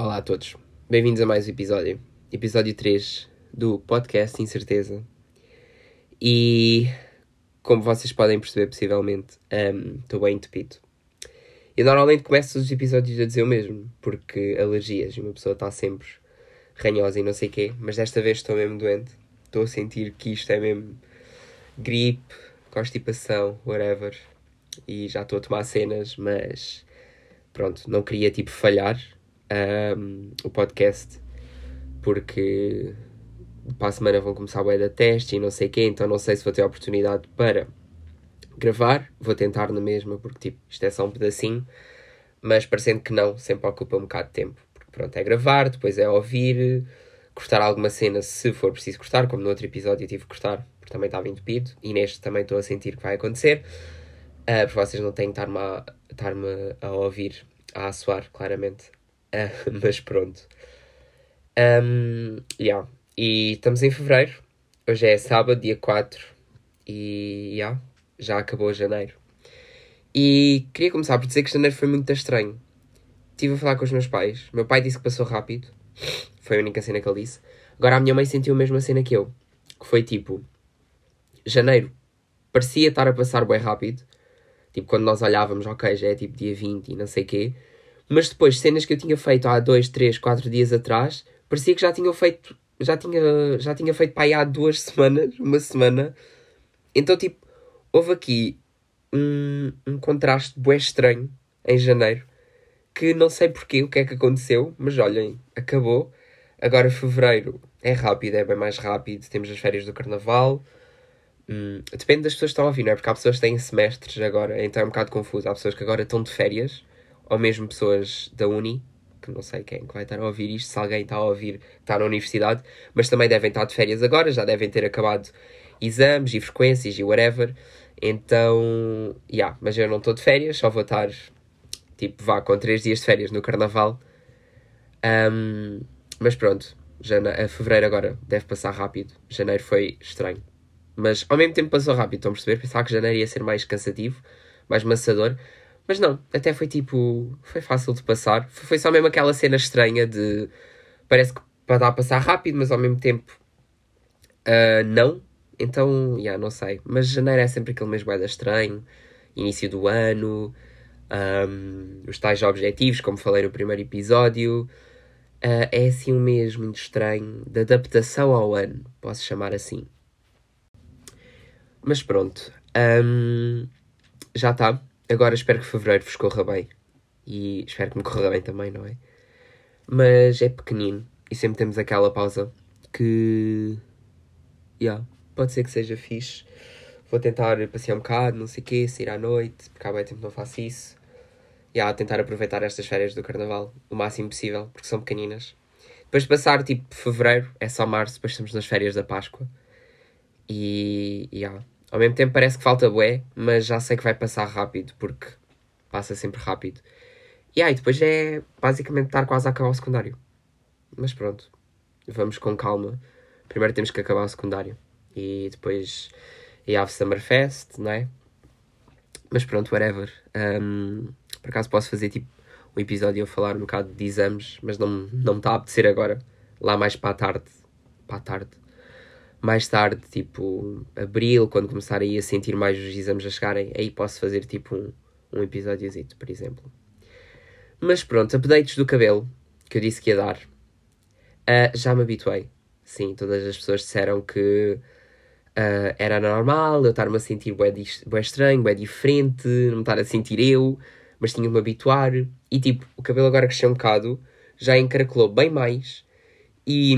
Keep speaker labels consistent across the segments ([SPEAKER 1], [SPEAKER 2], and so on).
[SPEAKER 1] Olá a todos, bem-vindos a mais um episódio, episódio 3 do podcast Incerteza. E como vocês podem perceber, possivelmente, estou um, bem entupido. Eu normalmente começo os episódios a dizer o mesmo, porque alergias, uma pessoa está sempre ranhosa e não sei o quê, mas desta vez estou mesmo doente. Estou a sentir que isto é mesmo gripe, constipação, whatever. E já estou a tomar cenas, mas pronto, não queria tipo falhar um, o podcast, porque para a semana vão começar bué da teste e não sei o quê, então não sei se vou ter a oportunidade para gravar, vou tentar na mesma, porque tipo, isto é só um pedacinho, mas parecendo que não, sempre ocupa um bocado de tempo, porque pronto, é gravar, depois é ouvir, cortar alguma cena se for preciso cortar, como no outro episódio eu tive que cortar, porque também estava entupido, e neste também estou a sentir que vai acontecer, uh, porque vocês não têm que estar-me a, estar a ouvir, a assoar, claramente, Uh, mas pronto. Um, yeah. E estamos em fevereiro. Hoje é sábado, dia 4. E yeah, já acabou janeiro. E queria começar por dizer que janeiro foi muito estranho. Estive a falar com os meus pais. Meu pai disse que passou rápido. Foi a única cena que ele disse. Agora a minha mãe sentiu a mesma cena que eu. Que foi tipo... Janeiro parecia estar a passar bem rápido. Tipo, quando nós olhávamos, ok, já é tipo dia 20 e não sei o quê. Mas depois, cenas que eu tinha feito há dois, três, quatro dias atrás, parecia que já tinha feito, já tinha, já tinha feito para aí há duas semanas, uma semana. Então, tipo, houve aqui um, um contraste bué estranho em janeiro, que não sei porquê, o que é que aconteceu, mas olhem, acabou. Agora fevereiro é rápido, é bem mais rápido, temos as férias do carnaval. Hum, depende das pessoas que estão a ouvir, não é? Porque há pessoas que têm semestres agora, então é um bocado confuso. Há pessoas que agora estão de férias ou mesmo pessoas da Uni, que não sei quem é vai estar a ouvir isto, se alguém está a ouvir, está na universidade, mas também devem estar de férias agora, já devem ter acabado exames e frequências e whatever. Então, yeah, mas eu não estou de férias, só vou estar, tipo, vá com 3 dias de férias no Carnaval. Um, mas pronto, jane... fevereiro agora deve passar rápido. Janeiro foi estranho. Mas ao mesmo tempo passou rápido, estão a perceber? Pensava que janeiro ia ser mais cansativo, mais maçador. Mas não, até foi tipo. Foi fácil de passar. Foi só mesmo aquela cena estranha de. Parece que para dar a passar rápido, mas ao mesmo tempo. Uh, não. Então, já, yeah, não sei. Mas janeiro é sempre aquele mesmo guarda estranho. Início do ano. Um, os tais objetivos, como falei no primeiro episódio. Uh, é assim um mês muito estranho. De adaptação ao ano, posso chamar assim. Mas pronto. Um, já está. Agora espero que fevereiro vos corra bem. E espero que me corra bem também, não é? Mas é pequenino. E sempre temos aquela pausa que. Yeah, pode ser que seja fixe. Vou tentar passear um bocado, não sei o quê, sair à noite, porque há bem tempo não faço isso. E yeah, tentar aproveitar estas férias do carnaval o máximo possível, porque são pequeninas. Depois de passar tipo fevereiro, é só março, depois estamos nas férias da Páscoa. E. Yeah, ao mesmo tempo parece que falta bué, mas já sei que vai passar rápido, porque passa sempre rápido. E aí, depois é basicamente estar quase a acabar o secundário. Mas pronto, vamos com calma. Primeiro temos que acabar o secundário. E depois e a Summerfest, não é? Mas pronto, whatever. Um, por acaso posso fazer tipo um episódio a falar um bocado de exames, mas não, não me está a apetecer agora. Lá mais para a tarde. Para a tarde mais tarde, tipo abril, quando começar aí a sentir mais os exames a chegarem, aí posso fazer tipo um, um episódiozito, por exemplo. Mas pronto, updates do cabelo, que eu disse que ia dar. Uh, já me habituei. Sim, todas as pessoas disseram que uh, era normal eu estar-me a sentir bué, bué estranho, bué diferente, não me estar a sentir eu, mas tinha-me a habituar. E tipo, o cabelo agora cresceu um bocado, já encaracolou bem mais e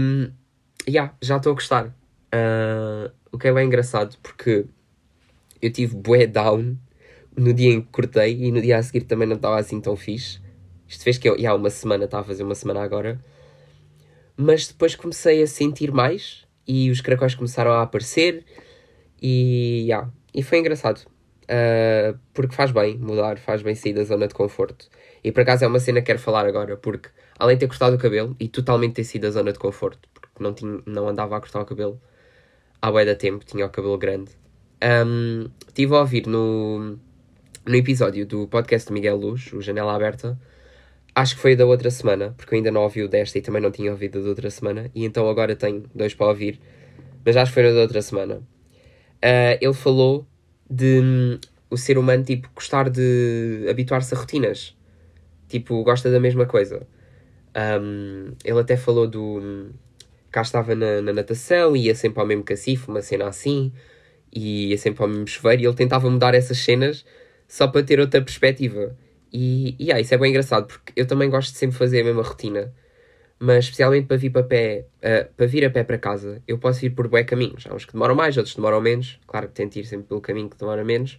[SPEAKER 1] yeah, já estou a gostar. Uh, o que é bem engraçado porque eu tive bué down no dia em que cortei e no dia a seguir também não estava assim tão fixe. Isto fez que eu, há uma semana, estava a fazer uma semana agora. Mas depois comecei a sentir mais e os caracóis começaram a aparecer e, yeah, e foi engraçado. Uh, porque faz bem mudar, faz bem sair da zona de conforto. E por acaso é uma cena que quero falar agora, porque além de ter cortado o cabelo e totalmente ter sido da zona de conforto, porque não, tinha, não andava a cortar o cabelo, há bué da tempo, tinha o cabelo grande. Um, estive a ouvir no, no episódio do podcast de Miguel Luz, o Janela Aberta, acho que foi da outra semana, porque eu ainda não ouvi o desta e também não tinha ouvido da outra semana, e então agora tenho dois para ouvir, mas acho que foi da outra semana. Uh, ele falou de hum, o ser humano, tipo, gostar de habituar-se a rotinas. Tipo, gosta da mesma coisa. Um, ele até falou do. Cá estava na, na natação, ia sempre ao mesmo cacifo, uma cena assim, e ia sempre ao mesmo chuveiro, e ele tentava mudar essas cenas só para ter outra perspectiva. E, e ah, isso é bem engraçado, porque eu também gosto de sempre fazer a mesma rotina, mas especialmente para vir, para pé, uh, para vir a pé para casa, eu posso ir por bué caminhos. Há uns que demoram mais, outros demoram menos. Claro que tento ir sempre pelo caminho que demora menos,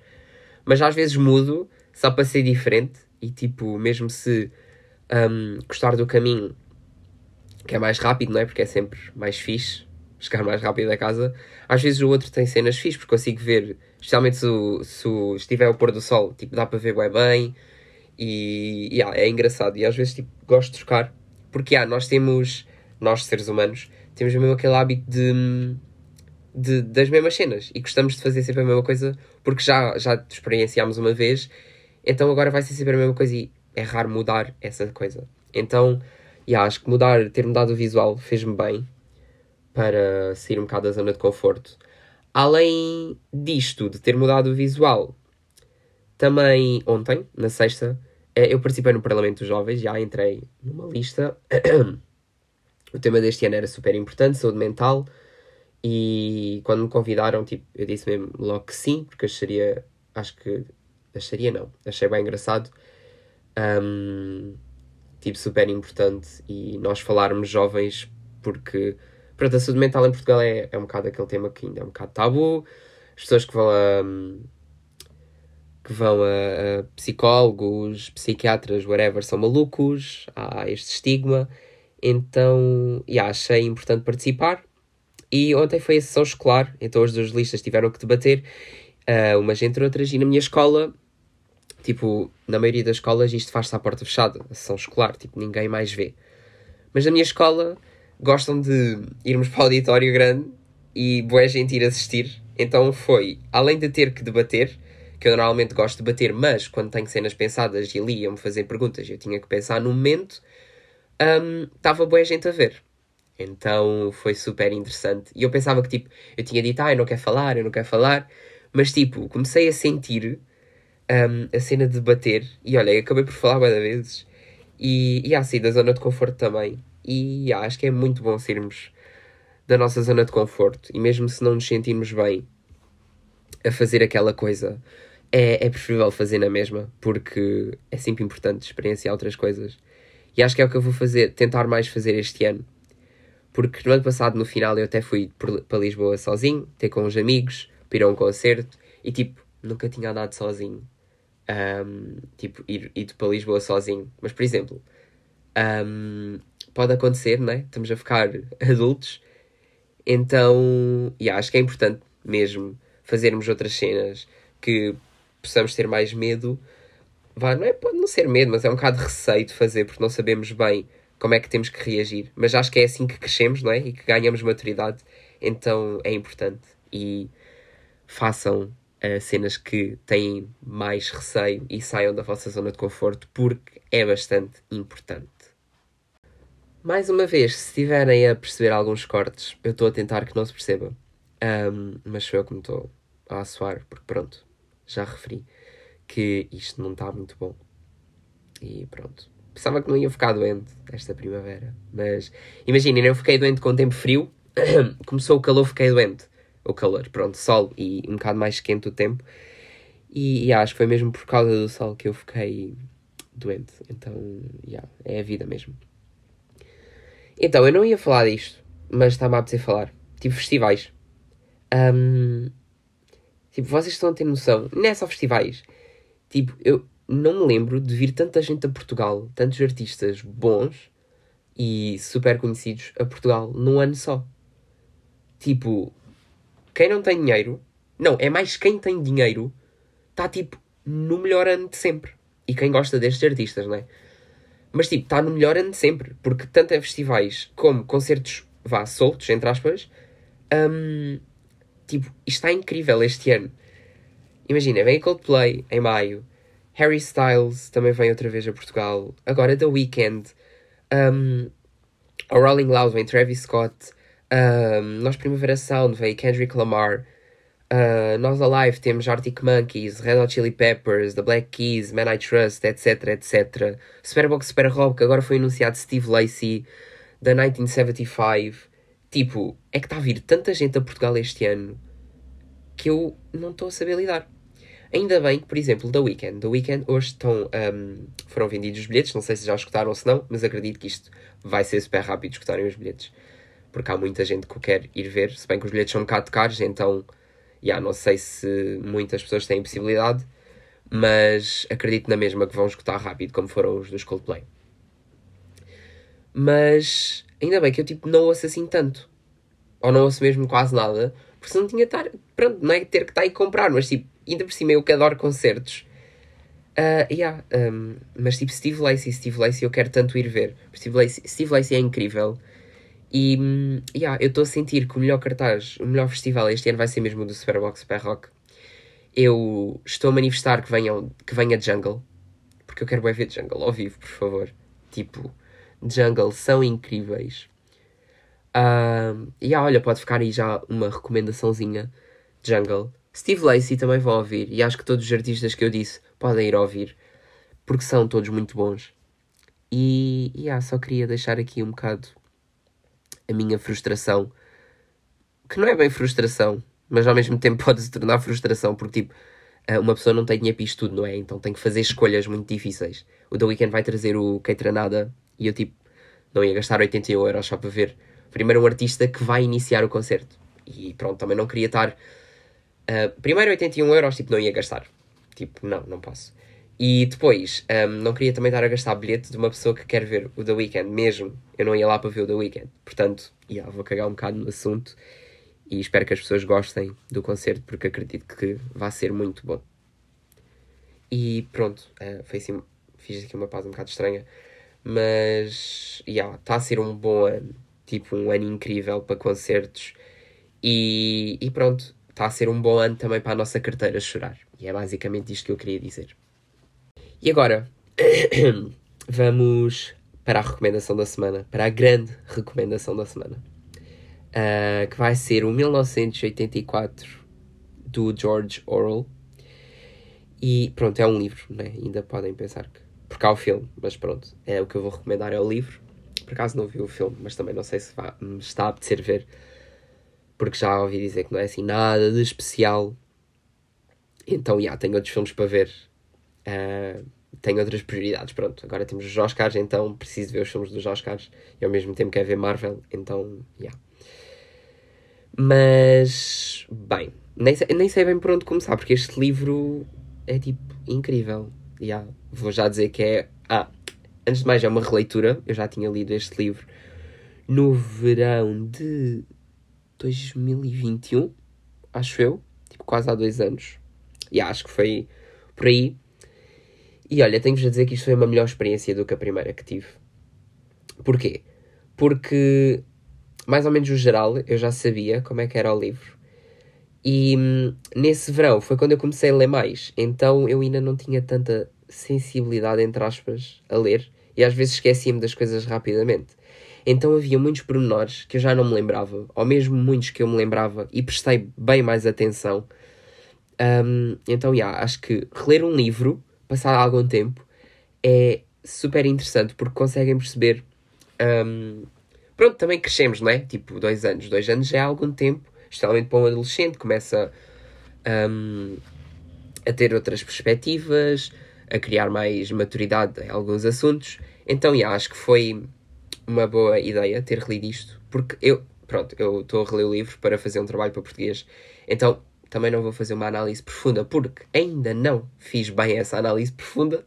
[SPEAKER 1] mas às vezes mudo só para ser diferente e tipo, mesmo se um, gostar do caminho que é mais rápido, não é? Porque é sempre mais fixe chegar mais rápido a casa. Às vezes o outro tem cenas fixe, porque consigo ver, especialmente se, se estiver o pôr do sol, tipo, dá para ver bem bem e yeah, é engraçado. E às vezes tipo, gosto de trocar, porque yeah, nós temos, nós seres humanos, temos mesmo aquele hábito de, de, das mesmas cenas e gostamos de fazer sempre a mesma coisa porque já, já experienciámos uma vez, então agora vai ser sempre a mesma coisa e é raro mudar essa coisa. Então, yeah, acho que mudar, ter mudado o visual fez-me bem para sair um bocado da zona de conforto. Além disto, de ter mudado o visual, também ontem, na sexta, eh, eu participei no Parlamento dos Jovens, já entrei numa lista. o tema deste ano era super importante, saúde mental. E quando me convidaram, tipo, eu disse mesmo logo que sim, porque acharia, acho que, acharia não, achei bem engraçado. Um, tipo, super importante. E nós falarmos jovens, porque Pronto, a saúde mental em Portugal é, é um bocado aquele tema que ainda é um bocado tabu. As pessoas que vão a. que vão a, a psicólogos, psiquiatras, whatever, são malucos, há este estigma. Então, yeah, achei importante participar. E ontem foi a sessão escolar, então as duas listas tiveram que debater, uh, umas entre outras, e na minha escola, tipo, na maioria das escolas isto faz-se à porta fechada, a sessão escolar, tipo, ninguém mais vê. Mas na minha escola gostam de irmos para o auditório grande e boa gente ir assistir. Então foi, além de ter que debater, que eu normalmente gosto de debater, mas quando tenho cenas pensadas e ali iam-me fazer perguntas eu tinha que pensar no momento, estava um, boa gente a ver. Então foi super interessante. E eu pensava que tipo, eu tinha dito, ah, eu não quero falar, eu não quero falar, mas tipo, comecei a sentir um, a cena de debater e olha, acabei por falar várias vezes. E, e assim, da zona de conforto também. E acho que é muito bom sairmos da nossa zona de conforto. E mesmo se não nos sentirmos bem a fazer aquela coisa, é, é preferível fazer na mesma, porque é sempre importante experienciar outras coisas. E acho que é o que eu vou fazer, tentar mais fazer este ano. Porque no ano passado, no final, eu até fui para Lisboa sozinho, ter com uns amigos, para ir a um concerto, e tipo, nunca tinha andado sozinho. Um, tipo, ir, ir para Lisboa sozinho. Mas, por exemplo, um, pode acontecer, não é? Estamos a ficar adultos. Então, yeah, acho que é importante mesmo fazermos outras cenas que possamos ter mais medo. Vá, não é, pode não ser medo, mas é um bocado de receio de fazer porque não sabemos bem como é que temos que reagir. Mas acho que é assim que crescemos, não é? E que ganhamos maturidade. Então é importante. E façam uh, cenas que têm mais receio e saiam da vossa zona de conforto porque é bastante importante. Mais uma vez, se estiverem a perceber alguns cortes, eu estou a tentar que não se perceba. Um, mas sou eu que me estou a assoar, porque pronto, já referi que isto não está muito bom. E pronto. Pensava que não ia ficar doente esta primavera. Mas imaginem, eu fiquei doente com tempo frio. Começou o calor, fiquei doente. O calor, pronto, sol e um bocado mais quente o tempo. E, e acho que foi mesmo por causa do sol que eu fiquei doente. Então, yeah, é a vida mesmo. Então, eu não ia falar disto, mas está-me a apetecer falar. Tipo, festivais. Um, tipo, vocês estão a ter noção, não é só festivais. Tipo, eu não me lembro de vir tanta gente a Portugal, tantos artistas bons e super conhecidos a Portugal num ano só. Tipo, quem não tem dinheiro, não, é mais quem tem dinheiro, está tipo no melhor ano de sempre. E quem gosta destes artistas, não é? Mas tipo, está no melhor ano de sempre, porque tanto é festivais como concertos, vá, soltos, entre aspas, um, tipo, está incrível este ano. Imagina, vem Coldplay em maio, Harry Styles também vem outra vez a Portugal. Agora The Weeknd. Um, a Rolling Loud vem Travis Scott. Nós Primavera Sound vem Kendrick Lamar. Uh, nós Alive temos Arctic Monkeys, Red Hot Chili Peppers, The Black Keys, Man I Trust, etc, etc. Superbox Super Rock, agora foi anunciado Steve Lacey, da 1975. Tipo, é que está a vir tanta gente a Portugal este ano que eu não estou a saber lidar. Ainda bem que, por exemplo, The Weeknd. The Weeknd hoje estão, um, foram vendidos os bilhetes, não sei se já escutaram ou se não, mas acredito que isto vai ser super rápido escutarem os bilhetes. Porque há muita gente que o quer ir ver, se bem que os bilhetes são um bocado caros, então, yeah, não sei se muitas pessoas têm possibilidade, mas acredito na mesma que vão escutar rápido, como foram os dos Coldplay. Mas ainda bem que eu tipo não ouço assim tanto. Ou não ouço mesmo quase nada, porque senão tinha estar, pronto, não é ter que estar aí comprar, mas tipo, ainda por cima eu que adoro concertos. Uh, yeah, um, mas tipo Steve Lacey, Steve Lacey eu quero tanto ir ver. Steve Lacey, Steve Lacey é incrível. E yeah, eu estou a sentir que o melhor cartaz, o melhor festival este ano vai ser mesmo o do Superbox Super Rock. Eu estou a manifestar que, venham, que venha Jungle. Porque eu quero ver Jungle ao vivo, por favor. Tipo, Jungle são incríveis. Uh, e yeah, olha, pode ficar aí já uma recomendaçãozinha. Jungle. Steve Lacey também vão ouvir, e acho que todos os artistas que eu disse podem ir ouvir, porque são todos muito bons. E, e ah, só queria deixar aqui um bocado a minha frustração, que não é bem frustração, mas ao mesmo tempo pode se tornar frustração, porque tipo, ah, uma pessoa não tem dinheiro para isto tudo, não é? Então tem que fazer escolhas muito difíceis. O The Weeknd vai trazer o Keitranada e eu tipo, não ia gastar 81 euros só para ver primeiro um artista que vai iniciar o concerto. E pronto, também não queria estar Uh, primeiro 81 euros, tipo, não ia gastar. Tipo, não, não posso. E depois, um, não queria também estar a gastar bilhete de uma pessoa que quer ver o The Weeknd, mesmo. Eu não ia lá para ver o The Weeknd. Portanto, yeah, vou cagar um bocado no assunto e espero que as pessoas gostem do concerto porque acredito que vai ser muito bom. E pronto, uh, foi assim, fiz aqui uma pausa um bocado estranha, mas está yeah, a ser um bom ano, tipo um ano incrível para concertos. E, e pronto, está a ser um bom ano também para a nossa carteira chorar. E é basicamente isto que eu queria dizer. E agora, vamos para a recomendação da semana, para a grande recomendação da semana, uh, que vai ser o 1984 do George Orwell. E pronto, é um livro, né? ainda podem pensar que. Porque há o filme, mas pronto, é o que eu vou recomendar é o livro. Por acaso não vi o filme, mas também não sei se me está a apetecer ver porque já ouvi dizer que não é assim nada de especial. Então, já, yeah, tenho outros filmes para ver. Uh, tenho outras prioridades. Pronto, agora temos os Oscars, então preciso ver os filmes dos Oscars e ao mesmo tempo quero ver Marvel, então. Yeah. Mas, bem, nem sei, nem sei bem por onde começar, porque este livro é tipo incrível. Yeah. Vou já dizer que é. Ah, antes de mais, é uma releitura. Eu já tinha lido este livro no verão de 2021, acho eu, tipo quase há dois anos. E acho que foi por aí. E olha, tenho-vos a dizer que isto foi uma melhor experiência do que a primeira que tive. Porquê? Porque, mais ou menos o geral, eu já sabia como é que era o livro. E hum, nesse verão foi quando eu comecei a ler mais. Então eu ainda não tinha tanta sensibilidade, entre aspas, a ler. E às vezes esquecia-me das coisas rapidamente. Então havia muitos pormenores que eu já não me lembrava, ou mesmo muitos que eu me lembrava e prestei bem mais atenção. Um, então, yeah, acho que reler um livro, passar algum tempo, é super interessante porque conseguem perceber. Um, pronto, também crescemos, não é? Tipo, dois anos. Dois anos já é algum tempo, especialmente para um adolescente, começa um, a ter outras perspectivas, a criar mais maturidade em alguns assuntos. Então, yeah, acho que foi uma boa ideia ter relido isto, porque eu, pronto, eu estou a reler o livro para fazer um trabalho para português, então também não vou fazer uma análise profunda, porque ainda não fiz bem essa análise profunda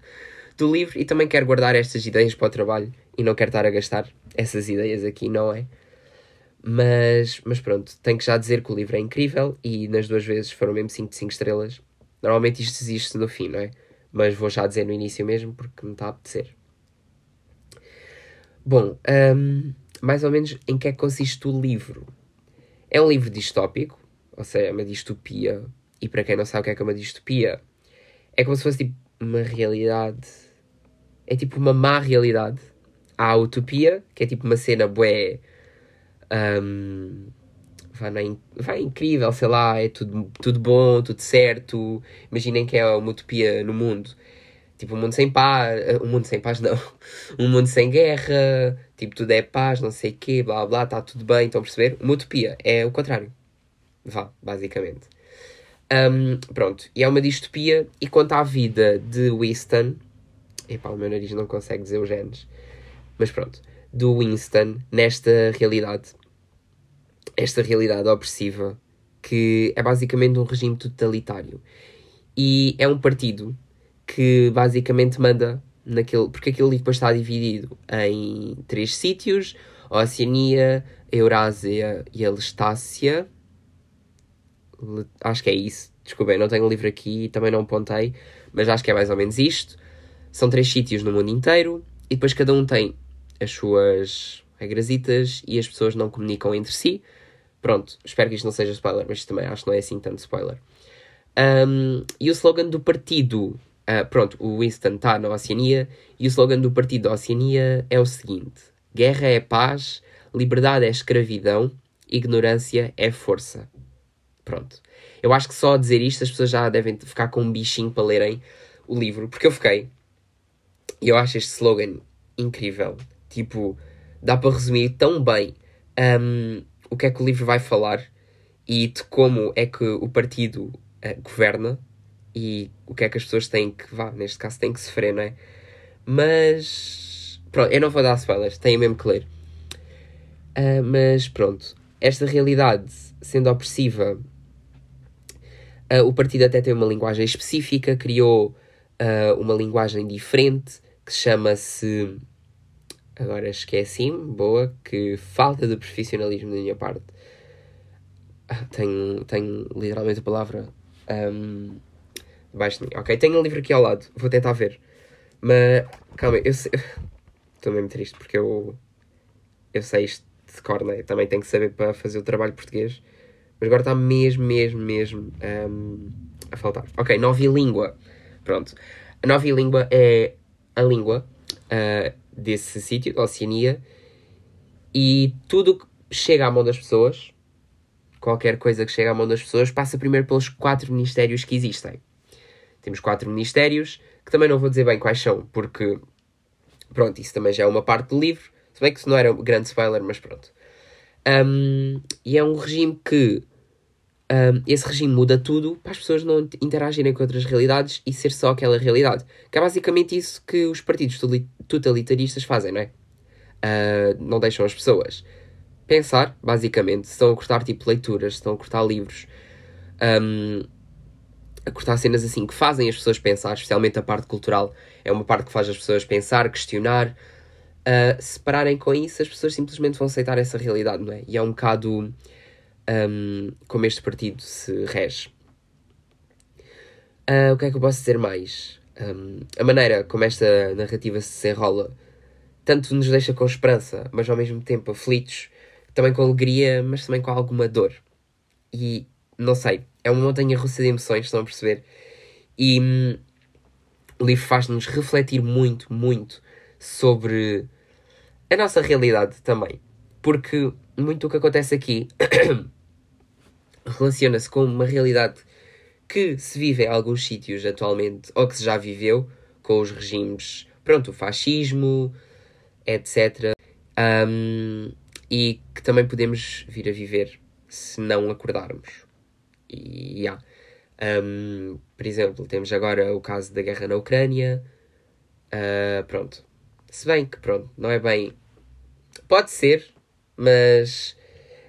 [SPEAKER 1] do livro e também quero guardar estas ideias para o trabalho e não quero estar a gastar essas ideias aqui, não é? Mas, mas pronto, tenho que já dizer que o livro é incrível e nas duas vezes foram mesmo 5 de 5 estrelas. Normalmente isto existe no fim, não é? Mas vou já dizer no início mesmo porque me está a apetecer. Bom, um, mais ou menos em que é que consiste o livro? É um livro distópico, ou seja, é uma distopia. E para quem não sabe o que é, que é uma distopia, é como se fosse tipo uma realidade. É tipo uma má realidade. Há a utopia, que é tipo uma cena bué. Um, vai, vai incrível, sei lá, é tudo, tudo bom, tudo certo. Imaginem que é uma utopia no mundo. Tipo, um mundo sem paz, um mundo sem paz não, um mundo sem guerra, tipo, tudo é paz, não sei o quê, blá blá, está tudo bem, estão a perceber? Uma utopia é o contrário. Vá, basicamente. Um, pronto, e é uma distopia, e quanto à vida de Winston, epá, o meu nariz não consegue dizer os genes, mas pronto, do Winston, nesta realidade, esta realidade opressiva, que é basicamente um regime totalitário. E é um partido que basicamente manda naquele. Porque livro depois está dividido em três sítios: a Oceania, a Eurásia e a Lestácia. Acho que é isso. Desculpem, não tenho o livro aqui e também não apontei, mas acho que é mais ou menos isto. São três sítios no mundo inteiro e depois cada um tem as suas regrasitas e as pessoas não comunicam entre si. Pronto, espero que isto não seja spoiler, mas também acho que não é assim tanto spoiler. Um, e o slogan do partido, uh, pronto, o Winston está na Oceania, e o slogan do partido da Oceania é o seguinte: Guerra é paz, liberdade é escravidão, ignorância é força. Pronto. Eu acho que só a dizer isto as pessoas já devem ficar com um bichinho para lerem o livro, porque eu fiquei. E eu acho este slogan incrível. Tipo, dá para resumir tão bem um, o que é que o livro vai falar e de como é que o partido uh, governa e o que é que as pessoas têm que, vá, neste caso, têm que sofrer, não é? Mas, pronto, eu não vou dar spoilers, tenho mesmo que ler. Uh, mas, pronto, esta realidade sendo opressiva, uh, o partido até tem uma linguagem específica, criou uma linguagem diferente que chama-se Agora esqueci-me, boa, que falta de profissionalismo da minha parte. Ah, tenho, tenho literalmente a palavra um, debaixo de mim. Ok, tenho um livro aqui ao lado, vou tentar ver. Mas, calma, eu sei. Estou mesmo triste porque eu. Eu sei isto de cor, né? Também tenho que saber para fazer o trabalho português. Mas agora está mesmo, mesmo, mesmo um, a faltar. Ok, nova língua. Pronto. A nova língua é a língua. Uh, desse sítio, da Oceania, e tudo que chega à mão das pessoas, qualquer coisa que chega à mão das pessoas, passa primeiro pelos quatro ministérios que existem. Temos quatro ministérios, que também não vou dizer bem quais são, porque, pronto, isso também já é uma parte do livro, se bem que isso não era um grande spoiler, mas pronto. Um, e é um regime que um, esse regime muda tudo para as pessoas não interagirem com outras realidades e ser só aquela realidade. Que é basicamente isso que os partidos totalitaristas fazem, não é? Uh, não deixam as pessoas pensar, basicamente. Estão a cortar tipo leituras, estão a cortar livros, um, a cortar cenas assim que fazem as pessoas pensar, especialmente a parte cultural. É uma parte que faz as pessoas pensar, questionar. Uh, se pararem com isso, as pessoas simplesmente vão aceitar essa realidade, não é? E é um bocado um, como este partido se rege. Uh, o que é que eu posso dizer mais? Um, a maneira como esta narrativa se enrola tanto nos deixa com esperança, mas ao mesmo tempo aflitos, também com alegria, mas também com alguma dor. E não sei, é uma montanha russa de emoções, estão a perceber? E hum, o livro faz-nos refletir muito, muito sobre a nossa realidade também. Porque muito o que acontece aqui relaciona-se com uma realidade que se vive em alguns sítios atualmente, ou que se já viveu, com os regimes, pronto, o fascismo, etc. Um, e que também podemos vir a viver se não acordarmos. E, yeah. um, por exemplo, temos agora o caso da guerra na Ucrânia. Uh, pronto. Se bem que, pronto, não é bem. Pode ser, mas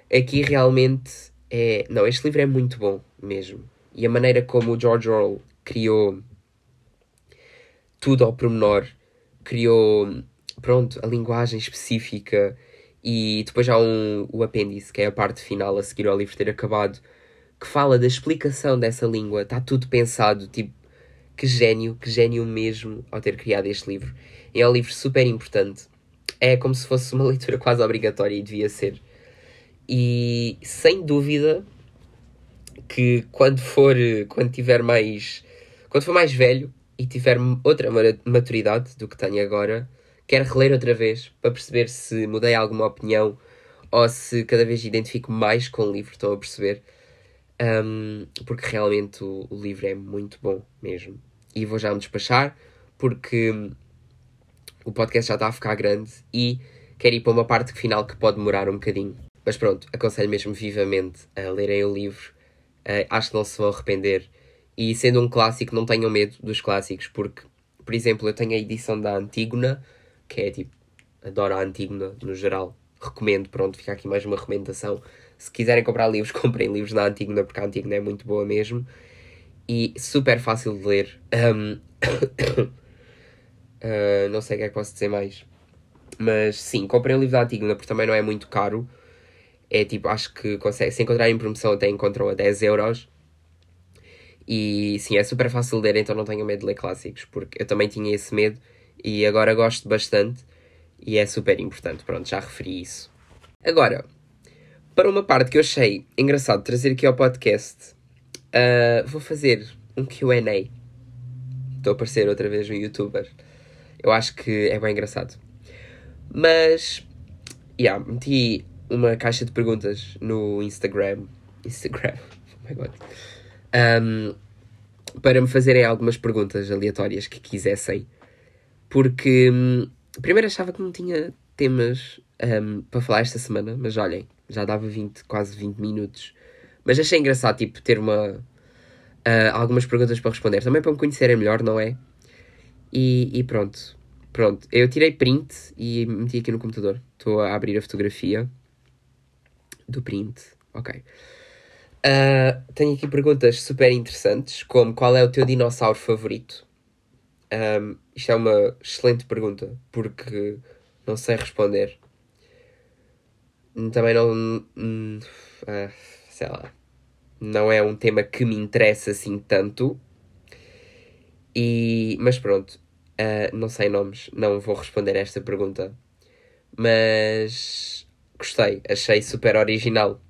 [SPEAKER 1] aqui realmente é. Não, este livro é muito bom mesmo. E a maneira como o George Orwell criou tudo ao pormenor, criou, pronto, a linguagem específica e depois há um, o apêndice, que é a parte final a seguir ao livro ter acabado, que fala da explicação dessa língua. Está tudo pensado, tipo, que gênio, que gênio mesmo ao ter criado este livro. E é um livro super importante. É como se fosse uma leitura quase obrigatória e devia ser. E sem dúvida que quando for, quando tiver mais, quando for mais velho, e tiver outra maturidade do que tenho agora, quero reler outra vez para perceber se mudei alguma opinião ou se cada vez identifico mais com o livro, estão a perceber? Um, porque realmente o, o, livro é muito bom mesmo. E vou já me despachar porque o podcast já está a ficar grande e quero ir para uma parte final que pode demorar um bocadinho. Mas pronto, aconselho mesmo vivamente a lerem o livro. Uh, acho que não se vão arrepender. E sendo um clássico, não tenham medo dos clássicos, porque, por exemplo, eu tenho a edição da Antígona, que é tipo, adoro a Antígona no geral. Recomendo, pronto, fica aqui mais uma recomendação. Se quiserem comprar livros, comprem livros da Antígona, porque a Antígona é muito boa mesmo. E super fácil de ler. Um... uh, não sei o que é que posso dizer mais. Mas sim, comprem o livro da Antígona, porque também não é muito caro. É tipo, acho que consegue, se encontrarem em promoção até encontram a 10 euros. E sim, é super fácil de ler, então não tenham medo de ler clássicos, porque eu também tinha esse medo e agora gosto bastante e é super importante. Pronto, já referi isso. Agora, para uma parte que eu achei engraçado trazer aqui ao podcast, uh, vou fazer um QA. Estou a aparecer outra vez um youtuber. Eu acho que é bem engraçado. Mas, yeah, meti uma caixa de perguntas no Instagram. Instagram, oh my god. Um, para me fazerem algumas perguntas aleatórias que quisessem. Porque um, primeiro achava que não tinha temas um, para falar esta semana, mas olhem, já dava 20, quase 20 minutos. Mas achei engraçado, tipo, ter uma. Uh, algumas perguntas para responder. Também para me conhecerem melhor, não é? E, e pronto. Pronto. Eu tirei print e meti aqui no computador. Estou a abrir a fotografia do print. Ok. Uh, tenho aqui perguntas super interessantes, como qual é o teu dinossauro favorito? Um, isto é uma excelente pergunta, porque não sei responder. Também não. Uh, sei lá. Não é um tema que me interessa assim tanto. E, mas pronto, uh, não sei nomes, não vou responder a esta pergunta. Mas gostei, achei super original.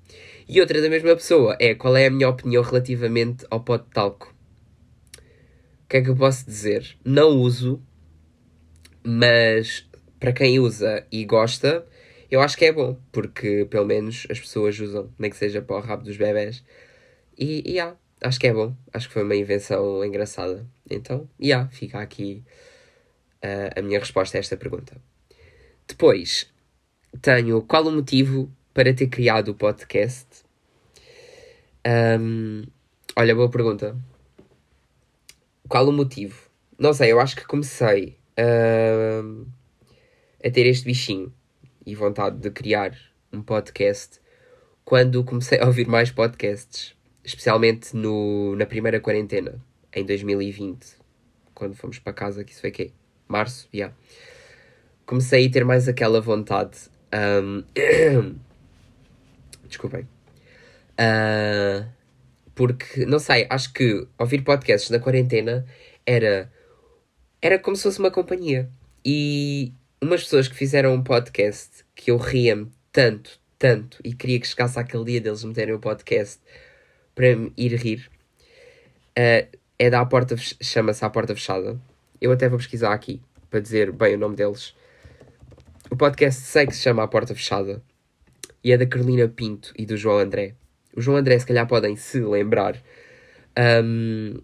[SPEAKER 1] E outra da mesma pessoa é qual é a minha opinião relativamente ao pó de talco. O que é que eu posso dizer? Não uso, mas para quem usa e gosta, eu acho que é bom, porque pelo menos as pessoas usam, nem que seja para o rabo dos bebés. E, e yeah, acho que é bom, acho que foi uma invenção engraçada. Então, yeah, fica aqui uh, a minha resposta a esta pergunta. Depois, tenho qual o motivo para ter criado o podcast? Um, olha, boa pergunta. Qual o motivo? Não sei, eu acho que comecei uh, a ter este bichinho e vontade de criar um podcast quando comecei a ouvir mais podcasts, especialmente no, na primeira quarentena, em 2020, quando fomos para casa, que isso foi quê? Março? Yeah. Comecei a ter mais aquela vontade um, desculpem. Uh, porque, não sei, acho que ouvir podcasts na quarentena era, era como se fosse uma companhia. E umas pessoas que fizeram um podcast que eu ria-me tanto, tanto, e queria que chegasse aquele dia deles meterem o podcast para me ir rir, uh, é da Porta, chama-se A Porta Fechada. Eu até vou pesquisar aqui para dizer bem o nome deles. O podcast sei que se chama A Porta Fechada e é da Carolina Pinto e do João André. O João André, se calhar, podem se lembrar um,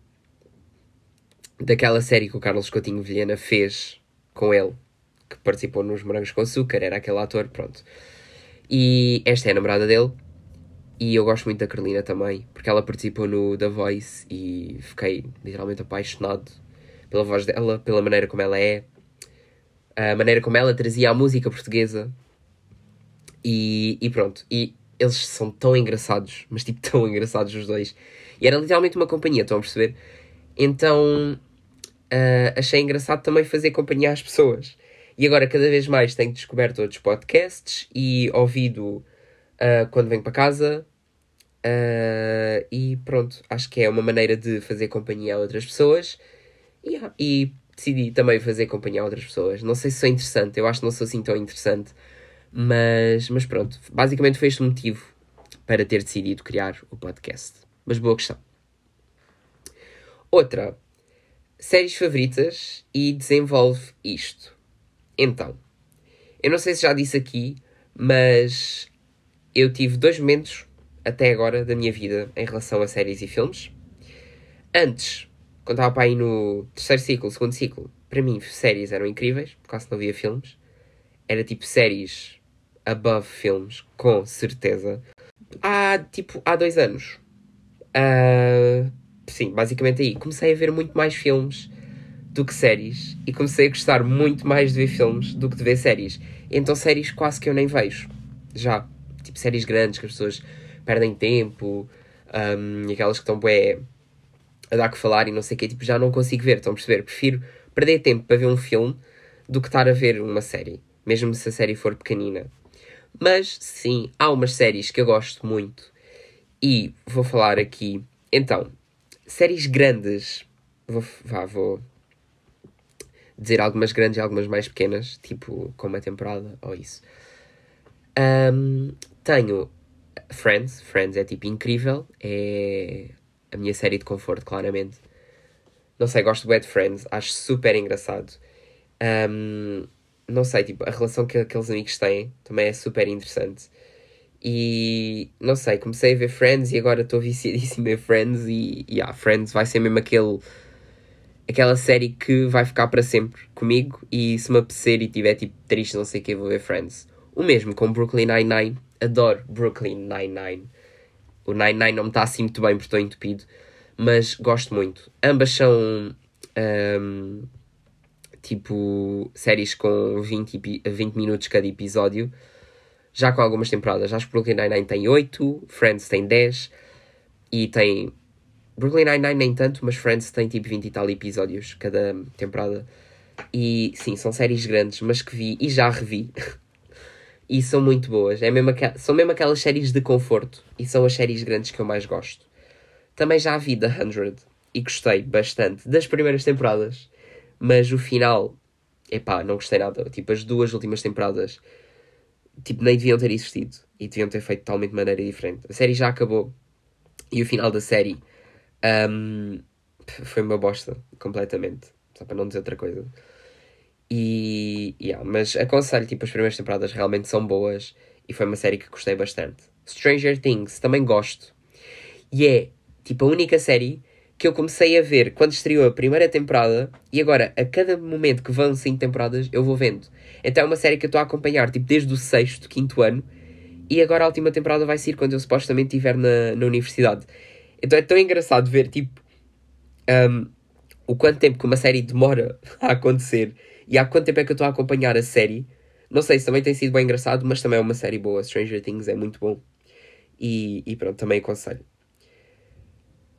[SPEAKER 1] daquela série que o Carlos Coutinho Vilhena fez com ele, que participou nos Morangos com Açúcar, era aquele ator, pronto. E esta é a namorada dele. E eu gosto muito da Carolina também, porque ela participou no The Voice e fiquei literalmente apaixonado pela voz dela, pela maneira como ela é, a maneira como ela trazia a música portuguesa. E, e pronto. E eles são tão engraçados, mas tipo tão engraçados os dois. E era literalmente uma companhia, estão a perceber? Então uh, achei engraçado também fazer companhia às pessoas. E agora cada vez mais tenho descoberto outros podcasts e ouvido uh, quando venho para casa. Uh, e pronto, acho que é uma maneira de fazer companhia a outras pessoas. Yeah. E decidi também fazer companhia a outras pessoas. Não sei se sou interessante, eu acho que não sou assim tão interessante, mas, mas pronto, basicamente foi este o motivo para ter decidido criar o podcast. Mas boa questão. Outra, séries favoritas e desenvolve isto. Então, eu não sei se já disse aqui, mas eu tive dois momentos até agora da minha vida em relação a séries e filmes. Antes, quando estava para aí no terceiro ciclo, segundo ciclo, para mim séries eram incríveis, por causa não via filmes. Era tipo séries above filmes, com certeza. Há tipo, há dois anos. Uh, sim, basicamente aí. Comecei a ver muito mais filmes do que séries e comecei a gostar muito mais de ver filmes do que de ver séries. Então séries quase que eu nem vejo. Já. Tipo séries grandes que as pessoas perdem tempo, um, aquelas que estão bué a dar que falar e não sei o que, tipo, já não consigo ver, estão a perceber? Prefiro perder tempo para ver um filme do que estar a ver uma série, mesmo se a série for pequenina. Mas sim, há umas séries que eu gosto muito e vou falar aqui. Então, séries grandes, vou, vá, vou dizer algumas grandes e algumas mais pequenas, tipo com uma temporada ou isso. Um, tenho Friends, Friends é tipo incrível, é a minha série de conforto, claramente. Não sei, gosto bem de Friends, acho super engraçado. Um, não sei, tipo, a relação que aqueles amigos têm também é super interessante. E não sei, comecei a ver Friends e agora estou viciadíssimo em Friends e yeah, Friends vai ser mesmo aquele aquela série que vai ficar para sempre comigo e se me apetecer e tiver tipo triste, não sei o que, vou ver Friends. O mesmo com Brooklyn Nine-Nine, adoro Brooklyn Nine-Nine. O Nine-Nine não me está assim muito bem porque estou entupido, mas gosto muito. Ambas são um, tipo séries com 20, 20 minutos cada episódio, já com algumas temporadas. Acho que Brooklyn Nine-Nine tem 8, Friends tem 10 e tem Brooklyn Nine-Nine nem tanto, mas Friends tem tipo 20 e tal episódios cada temporada. E sim, são séries grandes, mas que vi e já revi. e são muito boas. É mesmo são mesmo aquelas séries de conforto. E são as séries grandes que eu mais gosto. Também já vi The 100 e gostei bastante das primeiras temporadas. Mas o final, epá, não gostei nada. Tipo, as duas últimas temporadas, tipo, nem deviam ter existido. E deviam ter feito totalmente de maneira diferente. A série já acabou. E o final da série um, foi uma bosta, completamente. Só para não dizer outra coisa. E, yeah, mas aconselho, tipo, as primeiras temporadas realmente são boas e foi uma série que gostei bastante. Stranger Things, também gosto. E é, tipo, a única série que eu comecei a ver quando estreou a primeira temporada e agora, a cada momento que vão cinco temporadas, eu vou vendo. Então é uma série que eu estou a acompanhar, tipo, desde o sexto, quinto ano e agora a última temporada vai ser quando eu supostamente estiver na, na universidade. Então é tão engraçado ver, tipo, um, o quanto tempo que uma série demora a acontecer e há quanto tempo é que eu estou a acompanhar a série. Não sei se também tem sido bem engraçado, mas também é uma série boa. Stranger Things é muito bom. E, e pronto, também aconselho.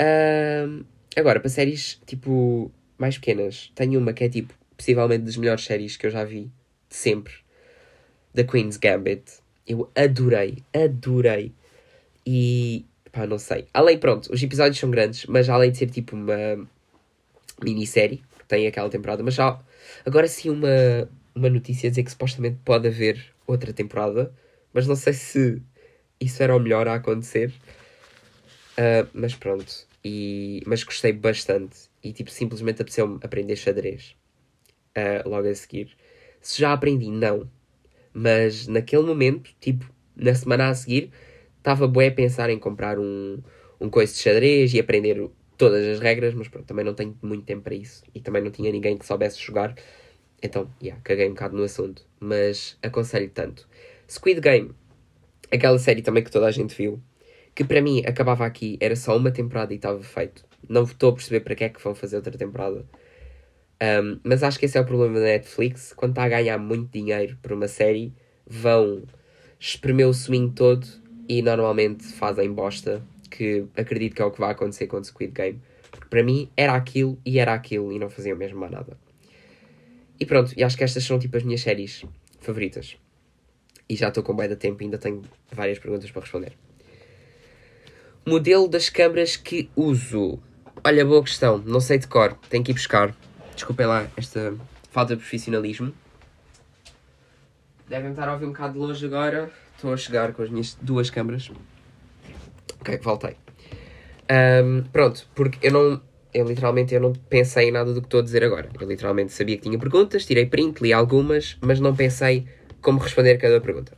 [SPEAKER 1] Um, agora, para séries, tipo, mais pequenas, tenho uma que é, tipo, possivelmente das melhores séries que eu já vi de sempre. The Queen's Gambit. Eu adorei, adorei. E, pá, não sei. Além, pronto, os episódios são grandes, mas além de ser tipo uma minissérie, que tem aquela temporada, mas já agora sim uma, uma notícia a dizer que supostamente pode haver outra temporada, mas não sei se isso era o melhor a acontecer. Uh, mas pronto, e, mas gostei bastante e tipo simplesmente apeteceu-me aprender xadrez uh, logo a seguir. Se já aprendi, não, mas naquele momento, tipo na semana a seguir, estava bué a pensar em comprar um, um coice de xadrez e aprender todas as regras, mas pronto, também não tenho muito tempo para isso. E também não tinha ninguém que soubesse jogar. Então, yeah, caguei um bocado no assunto. Mas aconselho tanto. Squid Game, aquela série também que toda a gente viu, que para mim acabava aqui, era só uma temporada e estava feito. Não estou a perceber para que é que vão fazer outra temporada. Um, mas acho que esse é o problema da Netflix. Quando está a ganhar muito dinheiro por uma série, vão espremer o swing todo e normalmente fazem bosta, que acredito que é o que vai acontecer com o Squid Game. Porque para mim era aquilo e era aquilo e não faziam mesmo mais nada. E pronto, e acho que estas são tipo as minhas séries favoritas. E já estou com bem de tempo e ainda tenho várias perguntas para responder. Modelo das câmaras que uso. Olha, boa questão, não sei de cor, tenho que ir buscar. Desculpem lá esta falta de profissionalismo. Devem estar a ouvir um bocado de longe agora. Estou a chegar com as minhas duas câmaras. Ok, voltei. Um, pronto, porque eu não. eu literalmente eu não pensei em nada do que estou a dizer agora. Eu literalmente sabia que tinha perguntas, tirei print, li algumas, mas não pensei como responder cada pergunta.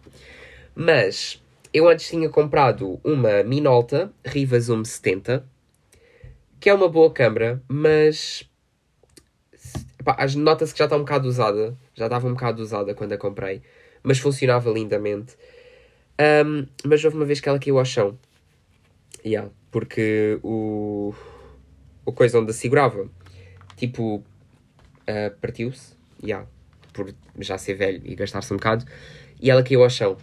[SPEAKER 1] Mas eu antes tinha comprado uma Minolta Riva Zoom 70, que é uma boa câmera, mas nota-se que já está um bocado usada, já estava um bocado usada quando a comprei, mas funcionava lindamente. Um, mas houve uma vez que ela caiu ao chão. Yeah, porque o, o coisa onde a segurava, tipo, uh, partiu-se. Yeah, por já ser velho e gastar-se um bocado. E ela caiu ao chão.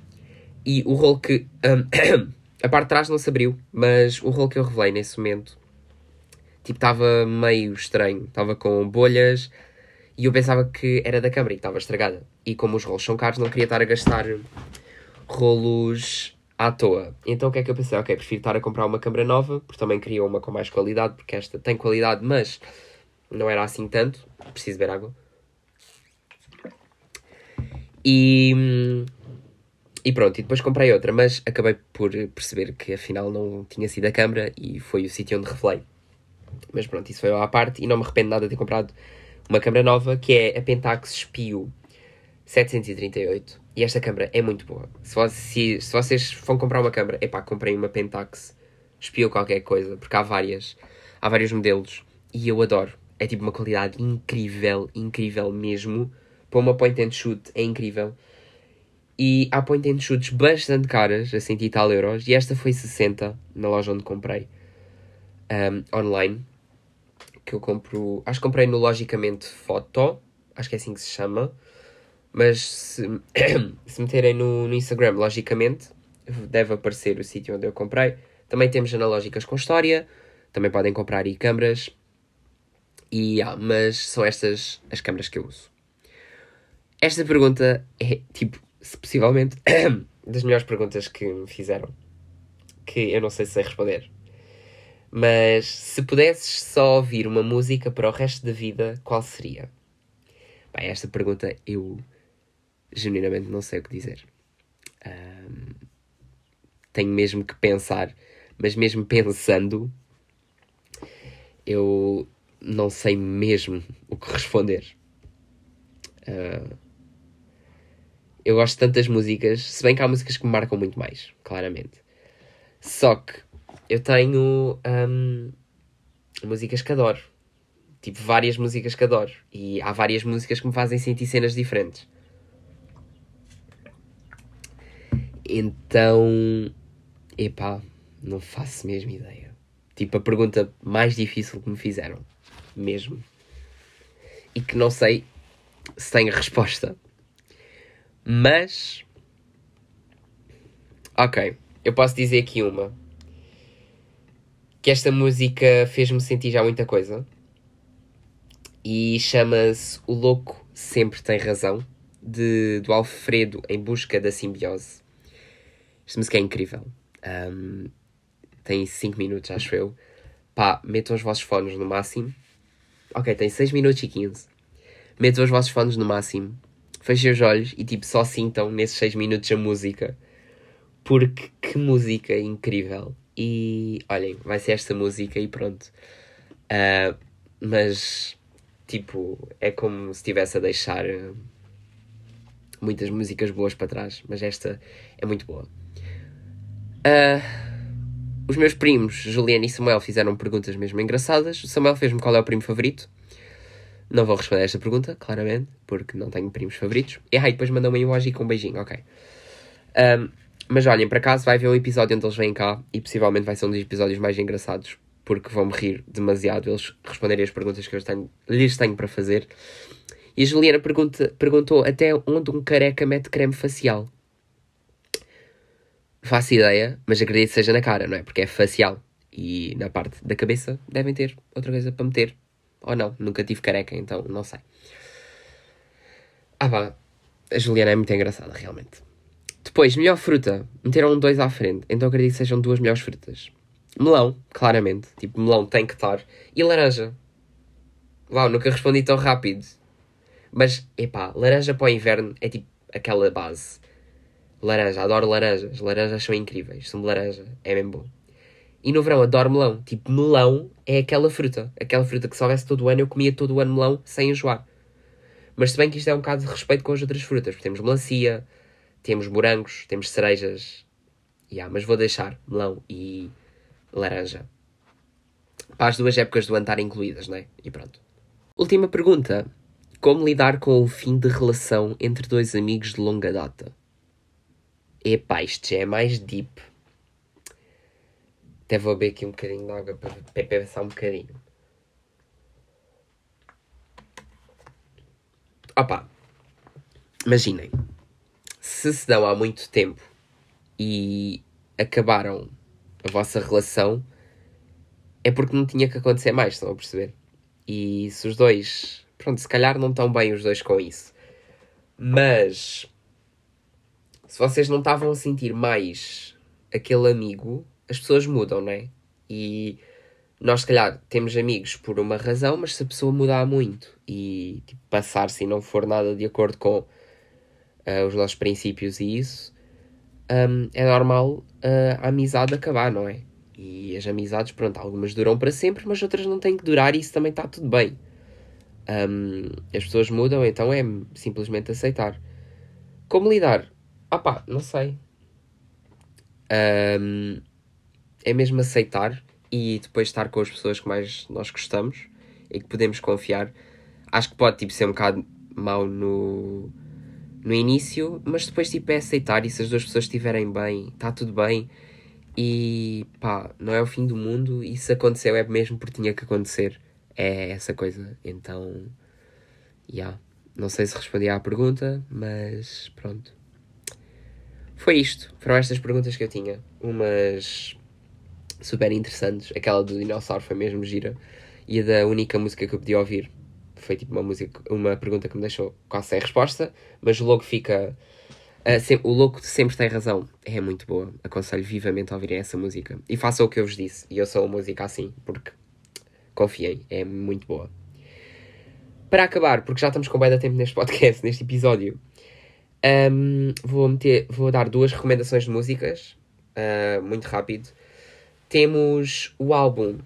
[SPEAKER 1] E o rolo que. Um, a parte de trás não se abriu, mas o rolo que eu revelei nesse momento, tipo, estava meio estranho. Estava com bolhas e eu pensava que era da câmara e estava estragada. E como os rolos são caros, não queria estar a gastar rolos à toa. Então o que é que eu pensei? Ok, prefiro estar a comprar uma câmera nova, porque também queria uma com mais qualidade, porque esta tem qualidade, mas não era assim tanto. Preciso beber água. E, e pronto, e depois comprei outra, mas acabei por perceber que afinal não tinha sido a câmera e foi o sítio onde revelei. Mas pronto, isso foi à parte e não me arrependo nada de ter comprado uma câmera nova que é a Pentax Spio 738 e esta câmera é muito boa. Se, se, se vocês vão comprar uma câmera, epá, comprem uma Pentax Spio qualquer coisa, porque há várias, há vários modelos e eu adoro. É tipo uma qualidade incrível, incrível mesmo. Para uma point and shoot é incrível. E há point and shoots bastante caras, a 100 e tal euros, e esta foi 60 na loja onde comprei um, online que eu compro. Acho que comprei no Logicamente Foto, acho que é assim que se chama. Mas se, se meterem no, no Instagram, logicamente, deve aparecer o sítio onde eu comprei. Também temos analógicas com história, também podem comprar e câmaras. E, ah, mas são estas as câmaras que eu uso. Esta pergunta é, tipo, se possivelmente, das melhores perguntas que me fizeram. Que eu não sei se sei responder. Mas se pudesses só ouvir uma música para o resto da vida, qual seria? Bem, esta pergunta eu genuinamente não sei o que dizer. Um, tenho mesmo que pensar, mas mesmo pensando, eu não sei mesmo o que responder. Uh, eu gosto de tantas músicas, se bem que há músicas que me marcam muito mais, claramente. Só que eu tenho um, músicas que adoro. Tipo, várias músicas que adoro. E há várias músicas que me fazem sentir cenas diferentes. Então, epá, não faço mesmo ideia. Tipo, a pergunta mais difícil que me fizeram. Mesmo. E que não sei se tenho resposta. Mas. Ok, eu posso dizer aqui uma que esta música fez-me sentir já muita coisa. E chama-se O Louco Sempre Tem Razão, de, do Alfredo em Busca da Simbiose. Esta música é incrível. Um, tem 5 minutos, acho eu. Pá, metam os vossos fones no máximo. Ok, tem 6 minutos e 15. Metam os vossos fones no máximo. Fechem os olhos e tipo só sintam nesses 6 minutos a música. Porque que música incrível. E olhem, vai ser esta música e pronto. Uh, mas tipo, é como se estivesse a deixar uh, muitas músicas boas para trás, mas esta é muito boa. Uh, os meus primos, Juliana e Samuel, fizeram perguntas mesmo engraçadas. O Samuel fez-me qual é o primo favorito. Não vou responder esta pergunta, claramente, porque não tenho primos favoritos. E aí, depois mandou-me um emoji com um beijinho, ok. Um, mas olhem, para casa vai ver o episódio onde eles vêm cá e possivelmente vai ser um dos episódios mais engraçados porque vão-me rir demasiado eles responderem as perguntas que eu tenho, lhes tenho para fazer. E a Juliana pergunta, perguntou até onde um careca mete creme facial. Faço ideia, mas acredito que seja na cara, não é? Porque é facial. E na parte da cabeça devem ter outra coisa para meter. Ou não, nunca tive careca, então não sei. Ah vá, a Juliana é muito engraçada, realmente. Depois, melhor fruta. Meteram dois à frente, então acredito que sejam duas melhores frutas. Melão, claramente. Tipo, melão tem que estar. E laranja. Uau, nunca respondi tão rápido. Mas, epá, laranja para o inverno é tipo aquela base. Laranja, adoro laranjas. Laranjas são incríveis. São de laranja, é mesmo bom. E no verão adoro melão. Tipo, melão é aquela fruta. Aquela fruta que se houvesse todo o ano, eu comia todo o ano melão sem enjoar. Mas se bem que isto é um bocado de respeito com as outras frutas. Porque temos melancia, temos morangos, temos cerejas. Yeah, mas vou deixar melão e laranja. Para as duas épocas do ano estar incluídas, não é? E pronto. Última pergunta. Como lidar com o fim de relação entre dois amigos de longa data? Epá, isto já é mais deep. Até vou beber aqui um bocadinho de água para, para pensar um bocadinho. Opa, imaginem. Se se dão há muito tempo e acabaram a vossa relação, é porque não tinha que acontecer mais, estão a perceber? E se os dois, pronto, se calhar não estão bem os dois com isso. Mas se vocês não estavam a sentir mais aquele amigo, as pessoas mudam, não é? E nós, se calhar, temos amigos por uma razão, mas se a pessoa mudar muito e tipo, passar-se e não for nada de acordo com uh, os nossos princípios e isso, um, é normal uh, a amizade acabar, não é? E as amizades, pronto, algumas duram para sempre, mas outras não têm que durar e isso também está tudo bem. Um, as pessoas mudam, então é simplesmente aceitar. Como lidar? Ah pá, não sei. Um, é mesmo aceitar e depois estar com as pessoas que mais nós gostamos e que podemos confiar. Acho que pode tipo, ser um bocado mau no, no início, mas depois tipo, é aceitar e se as duas pessoas estiverem bem, está tudo bem e pá, não é o fim do mundo e se aconteceu é mesmo porque tinha que acontecer. É essa coisa. Então, já. Yeah. Não sei se respondi à pergunta, mas pronto. Foi isto. Foram estas perguntas que eu tinha. Umas super interessantes. Aquela do dinossauro foi mesmo gira. E a da única música que eu podia ouvir foi tipo uma música, uma pergunta que me deixou quase sem resposta, mas logo fica Uh, sempre, o Louco sempre tem razão. É muito boa. Aconselho vivamente a ouvirem essa música. E façam o que eu vos disse. E eu sou uma música assim, porque confiem, é muito boa. Para acabar, porque já estamos com bem de tempo neste podcast, neste episódio, um, vou, meter, vou dar duas recomendações de músicas, uh, muito rápido. Temos o álbum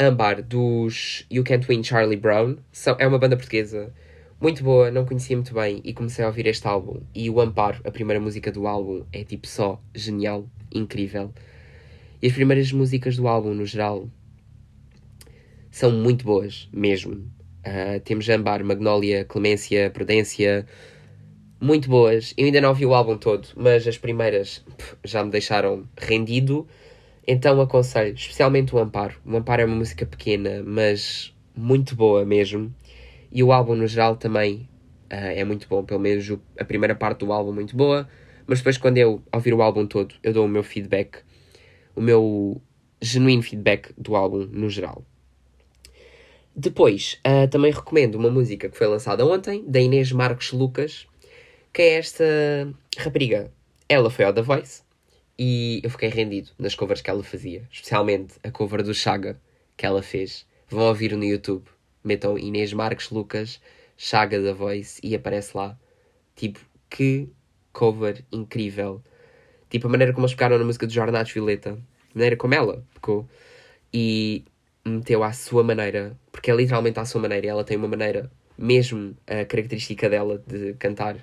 [SPEAKER 1] Ambar dos You Can't Win Charlie Brown. São, é uma banda portuguesa muito boa, não conhecia muito bem e comecei a ouvir este álbum. E o Amparo, a primeira música do álbum, é tipo só genial, incrível. E as primeiras músicas do álbum, no geral, são muito boas, mesmo. Uh, temos Ambar, Magnólia, Clemência, Prudência, muito boas. Eu ainda não ouvi o álbum todo, mas as primeiras pff, já me deixaram rendido. Então aconselho, especialmente o Amparo. O Amparo é uma música pequena, mas muito boa mesmo. E o álbum, no geral, também uh, é muito bom. Pelo menos a primeira parte do álbum, muito boa. Mas depois, quando eu ouvir o álbum todo, eu dou o meu feedback, o meu genuíno feedback do álbum, no geral. Depois, uh, também recomendo uma música que foi lançada ontem, da Inês Marcos Lucas, que é esta rapariga. Ela foi ao The Voice e eu fiquei rendido nas covers que ela fazia, especialmente a cover do Chaga que ela fez. Vão ouvir no YouTube metam Inês Marques Lucas, Chaga da Voice e aparece lá. Tipo, que cover incrível. Tipo, a maneira como eles pegaram na música de Jornados Violeta, a maneira como ela tocou e meteu à sua maneira, porque é literalmente à sua maneira, ela tem uma maneira mesmo a característica dela de cantar.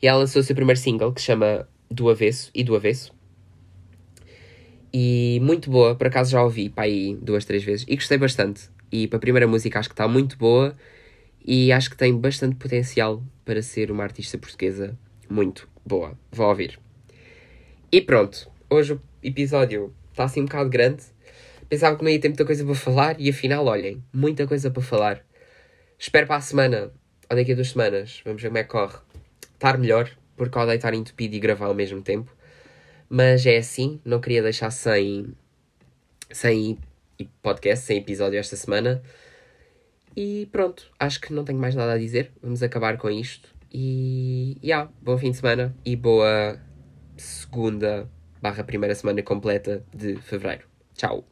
[SPEAKER 1] E ela lançou o seu primeiro single que se chama Do Avesso e Do Avesso. E muito boa, por acaso já ouvi para aí duas, três vezes e gostei bastante. E para a primeira música acho que está muito boa e acho que tem bastante potencial para ser uma artista portuguesa muito boa. Vou ouvir. E pronto, hoje o episódio está assim um bocado grande. Pensava que não ia ter muita coisa para falar e afinal, olhem, muita coisa para falar. Espero para a semana, ou daqui a duas semanas, vamos ver como é que corre, estar melhor, porque odeio estar entupido e gravar ao mesmo tempo. Mas é assim, não queria deixar sem, sem podcast, sem episódio esta semana. E pronto, acho que não tenho mais nada a dizer. Vamos acabar com isto. E, yeah, bom fim de semana e boa segunda barra primeira semana completa de fevereiro. Tchau!